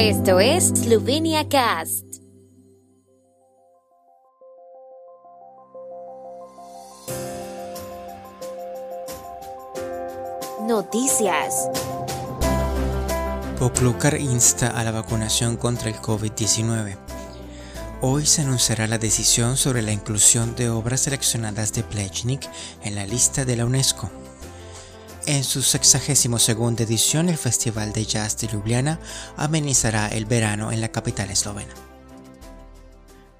Esto es Slovenia Cast. Noticias. Poklukar insta a la vacunación contra el COVID-19. Hoy se anunciará la decisión sobre la inclusión de obras seleccionadas de Plechnik en la lista de la UNESCO. En su 62 edición, el Festival de Jazz de Ljubljana amenizará el verano en la capital eslovena.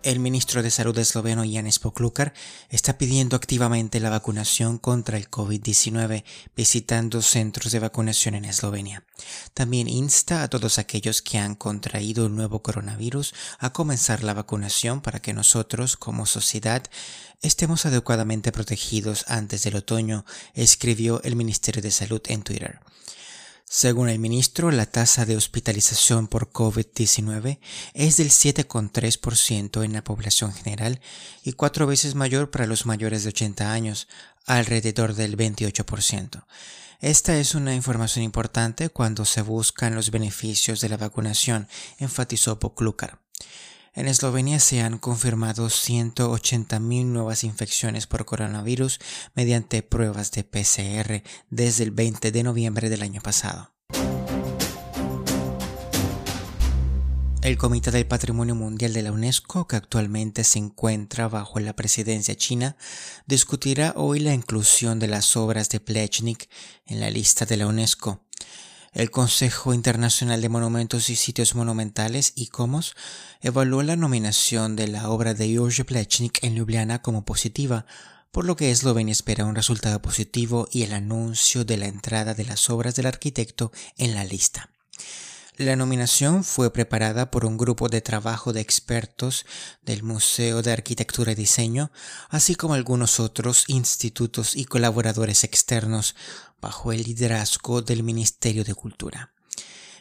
El ministro de Salud esloveno Jan Poklukar está pidiendo activamente la vacunación contra el COVID-19 visitando centros de vacunación en Eslovenia. También insta a todos aquellos que han contraído el nuevo coronavirus a comenzar la vacunación para que nosotros como sociedad estemos adecuadamente protegidos antes del otoño, escribió el Ministerio de Salud en Twitter. Según el ministro, la tasa de hospitalización por COVID-19 es del 7,3% en la población general y cuatro veces mayor para los mayores de 80 años, alrededor del 28%. Esta es una información importante cuando se buscan los beneficios de la vacunación, enfatizó Poklukar. En Eslovenia se han confirmado 180.000 nuevas infecciones por coronavirus mediante pruebas de PCR desde el 20 de noviembre del año pasado. El Comité del Patrimonio Mundial de la UNESCO, que actualmente se encuentra bajo la presidencia china, discutirá hoy la inclusión de las obras de Plechnik en la lista de la UNESCO. El Consejo Internacional de Monumentos y Sitios Monumentales, ICOMOS, evaluó la nominación de la obra de Jorge Plechnik en Ljubljana como positiva, por lo que Eslovenia espera un resultado positivo y el anuncio de la entrada de las obras del arquitecto en la lista. La nominación fue preparada por un grupo de trabajo de expertos del Museo de Arquitectura y Diseño, así como algunos otros institutos y colaboradores externos, bajo el liderazgo del Ministerio de Cultura.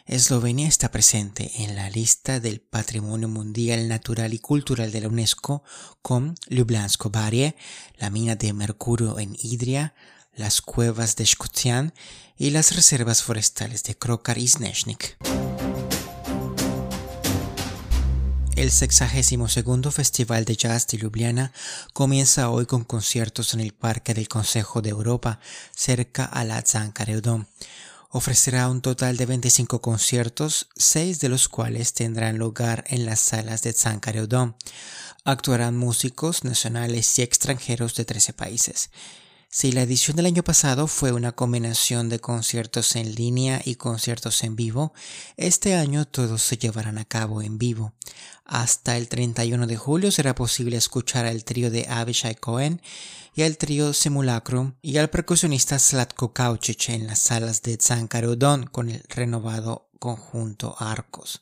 Eslovenia está presente en la lista del Patrimonio Mundial Natural y Cultural de la UNESCO con Ljubljansko Barje, la mina de mercurio en Idria, las cuevas de Shkotian y las reservas forestales de Krokar y Snezhnik. El 62 Festival de Jazz de Ljubljana comienza hoy con conciertos en el Parque del Consejo de Europa, cerca a la Zancareudom. Ofrecerá un total de 25 conciertos, seis de los cuales tendrán lugar en las salas de Zancareudom. Actuarán músicos nacionales y extranjeros de 13 países. Si la edición del año pasado fue una combinación de conciertos en línea y conciertos en vivo, este año todos se llevarán a cabo en vivo. Hasta el 31 de julio será posible escuchar al trío de Avishai Cohen y al trío Simulacrum y al percusionista Slatko Kaučić en las salas de Zankarodon con el renovado conjunto Arcos.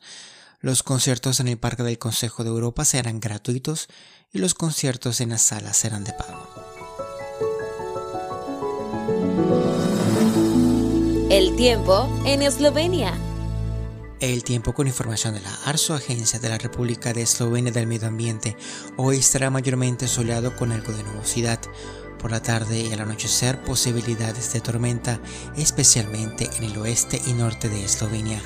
Los conciertos en el Parque del Consejo de Europa serán gratuitos y los conciertos en las salas serán de pago. El tiempo en Eslovenia. El tiempo con información de la ARSO, Agencia de la República de Eslovenia del Medio Ambiente. Hoy estará mayormente soleado con algo de nubosidad. Por la tarde y al anochecer posibilidades de tormenta, especialmente en el oeste y norte de Eslovenia.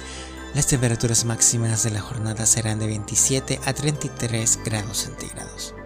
Las temperaturas máximas de la jornada serán de 27 a 33 grados centígrados.